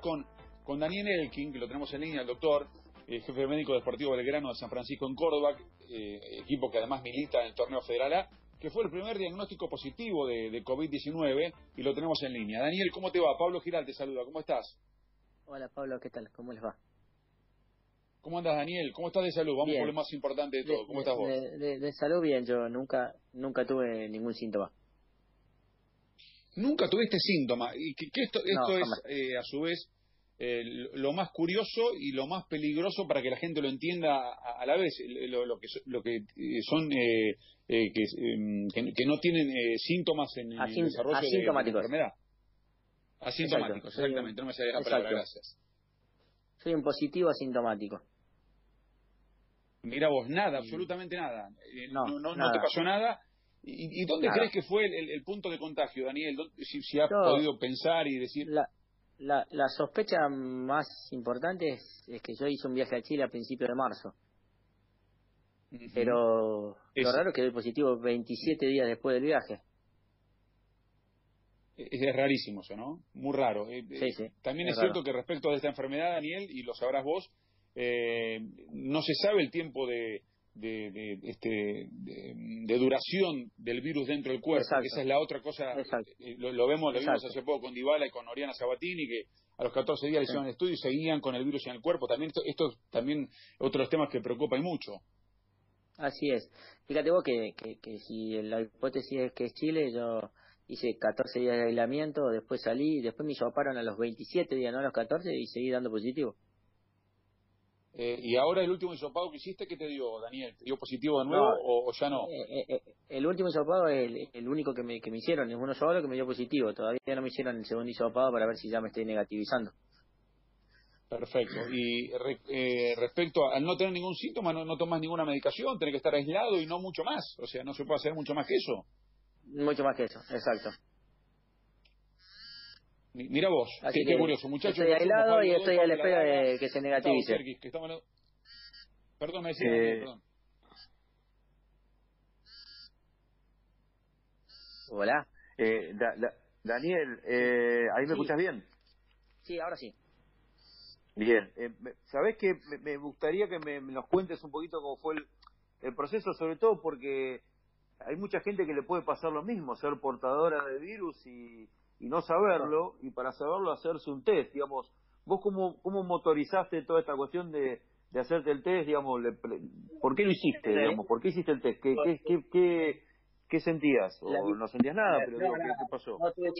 con, con Daniel Elkin, que lo tenemos en línea, el doctor, eh, jefe médico deportivo Belgrano de San Francisco en Córdoba, eh, equipo que además milita en el torneo federal A, que fue el primer diagnóstico positivo de, de COVID-19 y lo tenemos en línea. Daniel, ¿cómo te va? Pablo Giral te saluda, ¿cómo estás? Hola Pablo, ¿qué tal? ¿Cómo les va? ¿Cómo andas, Daniel? ¿Cómo estás de salud? Vamos Bien. por lo más importante de todo. ¿Cómo estás vos? De, de- de salud bien, yo nunca nunca tuve ningún síntoma. Nunca tuviste síntoma. Y que, que esto, esto es, eh, a su vez, eh, lo más curioso y lo más peligroso para que la gente lo entienda a, a la vez. Lo, lo que, lo que eh, son eh, eh, que, em, que, no tienen eh, síntomas en, el desarrollo de- de, la enfermedad. Asintomáticos, Exacto, exactamente. No me sale la palabra, gracias. Soy un positivo asintomático. Mira vos, nada, absolutamente nada. No, no, no, no nada. te pasó nada. ¿Y, y dónde crees que fue el, el- el punto de contagio, Daniel? ¿Dónde- si, si has podido pensar y decir... La, la, la sospecha más importante es, es que yo hice un viaje a Chile a principios de marzo, pero Es- lo raro es que doy positivo 27 días después del viaje. Es, es rarísimo eso, ¿no? Muy raro. Eh, Sí, eh, sí, También es es, cierto que respecto de esta enfermedad, Daniel, y lo sabrás vos, eh, no se sabe el tiempo de, de, de- este, de, de duración del virus dentro del cuerpo. Exacto. Esa es la otra cosa. Eh, Lo, lo vemos, lo vimos hace poco con Dybala y con Oriana Sabatini, que a los 14 días le hicieron estudio y seguían con el virus en el cuerpo. También esto, esto es también otro de los temas que preocupa y mucho. Así es. Fíjate vos que, que, que si la hipótesis es que es Chile, yo hice 14 días de aislamiento, después salí, después me hisoparon a los 27 días, no a los 14, y seguí dando positivo. Eh, y ahora el último hisopado que hiciste, ¿qué te dio, Daniel? ¿Te dio positivo de nuevo No, o, o ya no? Eh, eh, eh, el último hisopado es el, el único que me, que me hicieron, es uno solo que me dio positivo. Todavía no me hicieron el segundo hisopado para ver si ya me estoy negativizando. Perfecto. Y re- eh, respecto a, al no tener ningún síntoma, no, no tomas ninguna medicación, tenés que estar aislado y no mucho más. O sea, no se puede hacer mucho más que eso. Mucho más que eso, exacto. Mi- Mira vos, qué, que curioso. Muchachos, estoy aislado y estoy a la espera de que se negativice. Serkis, que estamos Perdón, me decía, Eh, perdón. Hola. Eh, Da- Da- Daniel, eh, ¿ahí me Sí. escuchas bien? Sí, ahora sí. Bien. Eh, ¿Sabés que me, me gustaría que me, me nos cuentes un poquito cómo fue el, el proceso, sobre todo porque hay mucha gente que le puede pasar lo mismo, ser portadora de virus y, y no saberlo, y para saberlo hacerse un test, digamos. ¿Vos cómo, cómo motorizaste toda esta cuestión de, de hacerte el test, digamos? le- pre- ¿Por qué lo hiciste, Sí. digamos? ¿Por qué hiciste el test? ¿Qué, qué, qué, qué, qué sentías? ¿O La no sentías nada? la- Pero no, digo, ¿qué, qué pasó? No tuve.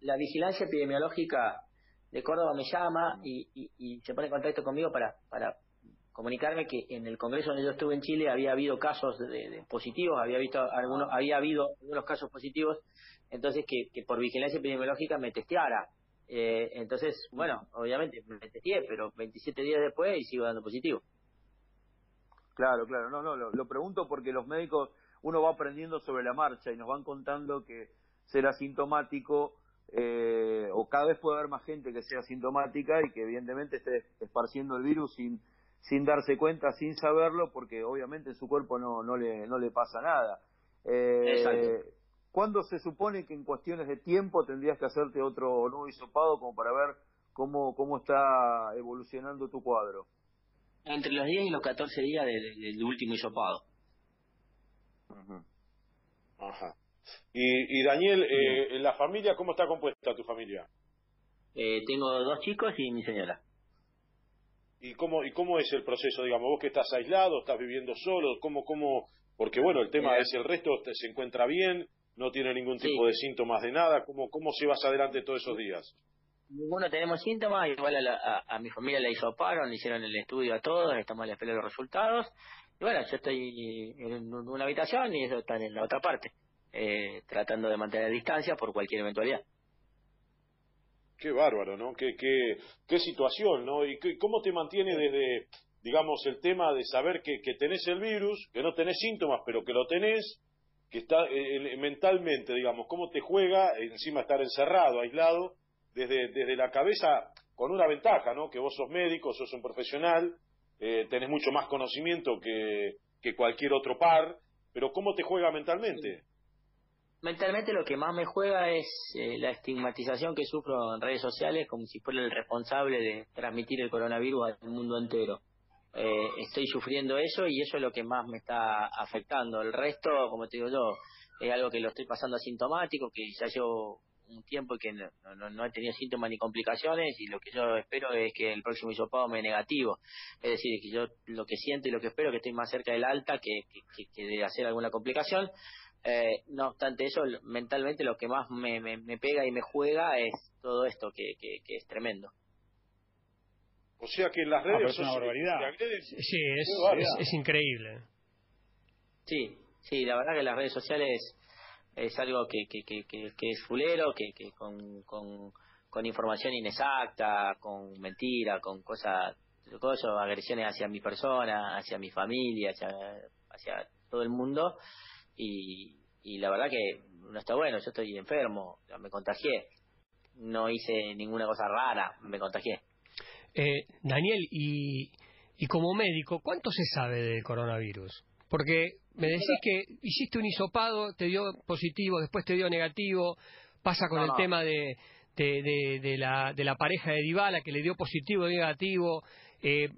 La vigilancia epidemiológica de Córdoba me llama y, y, y se pone en contacto conmigo para, para comunicarme que en el congreso donde yo estuve en Chile había habido casos de, de positivos, había visto algunos, había habido algunos casos positivos, entonces que, que por vigilancia epidemiológica me testeara. Eh, entonces, bueno, obviamente me testeé, pero 27 días después y sigo dando positivo. Claro, claro, no, no, lo, lo pregunto porque los médicos, uno va aprendiendo sobre la marcha y nos van contando que ser asintomático, eh, o cada vez puede haber más gente que sea asintomática y que evidentemente esté esparciendo el virus sin, sin darse cuenta, sin saberlo, porque obviamente en su cuerpo no, no, le, no le pasa nada. Eh, Exacto. ¿Cuándo se supone que en cuestiones de tiempo tendrías que hacerte otro nuevo hisopado como para ver cómo, cómo está evolucionando tu cuadro? Entre los 10 y los 14 días del, del último hisopado. Ajá. Y, y Daniel, eh, ¿la familia cómo está compuesta tu familia? Eh, tengo dos chicos y mi señora. ¿Y cómo, ¿Y cómo es el proceso, digamos? ¿Vos que estás aislado, estás viviendo solo? ¿Cómo, cómo? Porque bueno, el tema es el resto se encuentra bien, no tiene ningún Sí. tipo de síntomas de nada. ¿Cómo, ¿Cómo llevas adelante todos esos días? Ninguno tenemos síntomas, igual a, la- a, a mi familia la hisoparon, le hicieron el estudio a todos, estamos a la espera de los resultados. Y bueno, yo estoy en un- una habitación y ellos están en la otra parte, eh, tratando de mantener distancia por cualquier eventualidad. Qué bárbaro, ¿no? Qué, qué, qué situación, ¿no? ¿Y qué- cómo te mantiene desde, digamos, el tema de saber que, que tenés el virus, que no tenés síntomas, pero que lo tenés, que está eh, mentalmente, digamos, cómo te juega encima estar encerrado, aislado, desde, desde la cabeza, con una ventaja, ¿no? Que vos sos médico, sos un profesional, eh, tenés mucho más conocimiento que, que cualquier otro par, pero ¿cómo te juega mentalmente? Mentalmente lo que más me juega es eh, la estigmatización que sufro en redes sociales como si fuera el responsable de transmitir el coronavirus al mundo entero. Eh, estoy sufriendo eso y eso es lo que más me está afectando. El resto, como te digo yo, es algo que lo estoy pasando asintomático, que ya llevo un tiempo que no, no, he tenido síntomas ni complicaciones y lo que yo espero es que el próximo hisopado me negativo. Es decir, que yo lo que siento y lo que espero es que estoy más cerca del alta que, que, de hacer alguna complicación. Eh, no obstante eso, mentalmente lo que más me, me, pega y me juega es todo esto que, que es tremendo. O sea que las redes ah, es una barbaridad. Sí, es, increíble. Sí, sí, la verdad que las redes sociales es algo que, que, que, que, es fulero, que, que con, con, con información inexacta, con mentira, con cosas, cosas, agresiones hacia mi persona, hacia mi familia, hacia, hacia todo el mundo. Y, y la verdad que no está bueno, yo estoy enfermo, me contagié. No hice ninguna cosa rara, me contagié. Eh, Daniel, y, y como médico, ¿cuánto se sabe del coronavirus? Porque me decís que hiciste un hisopado, te dio positivo, después te dio negativo, pasa con el tema de, de, de, la, de la pareja de Dybala que le dio positivo y negativo, eh,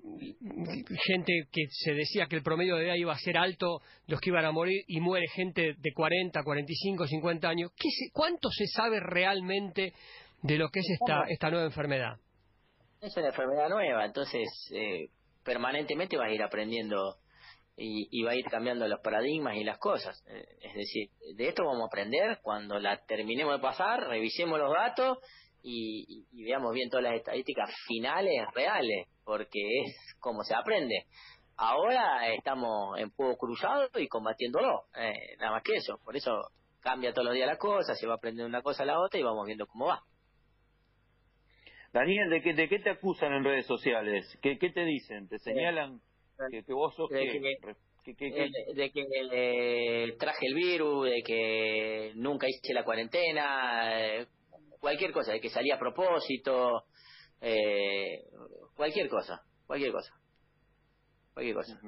gente que se decía que el promedio de edad iba a ser alto, los que iban a morir, y muere gente de 40, 45, 50 años. ¿Qué ¿Cuánto se sabe realmente de lo que es esta, esta nueva enfermedad? es una enfermedad nueva, entonces eh, permanentemente vas a ir aprendiendo y, y, va a ir cambiando los paradigmas y las cosas. Eh, es decir, de esto vamos a aprender cuando la terminemos de pasar, revisemos los datos y, veamos bien todas las estadísticas finales reales, porque es como se aprende. Ahora estamos en fuego cruzado y combatiéndolo, eh, nada más que eso. Por eso cambia todos los días la cosa, se va aprendiendo una cosa a la otra y vamos viendo cómo va. Daniel, ¿de qué, ¿de qué te acusan en redes sociales? ¿Qué, qué te dicen? ¿Te señalan que, vos sos de que, de que eh, traje el virus, de que nunca hice la cuarentena, eh, cualquier cosa, de que salí a propósito, eh, cualquier cosa, cualquier cosa, cualquier cosa.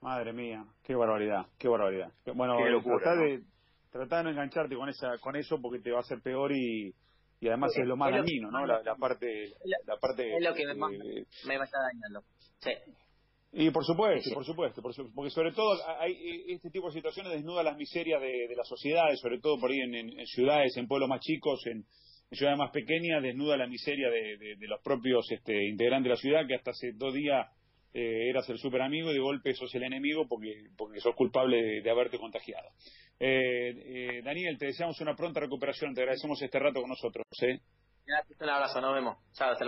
Madre mía, qué barbaridad, qué barbaridad. Bueno, trata de tratar de no engancharte con esa, con eso porque te va a hacer peor y y además es lo más dañino, ¿no? La, parte, la parte es lo que me, eh, me está dañando. Sí. Y por supuesto, por supuesto, porque sobre todo hay este tipo de situaciones desnuda las miserias de, de las sociedades, sobre todo por ahí en, ciudades, en pueblos más chicos, en, ciudades más pequeñas, desnuda la miseria de, de, los propios este, integrantes de la ciudad que hasta hace dos días eh, eras el super amigo y de golpe sos el enemigo porque, porque sos culpable de, haberte contagiado. Eh, eh, Daniel, te deseamos una pronta recuperación, te agradecemos este rato con nosotros. ¿eh? Un abrazo, nos vemos. Chao, hasta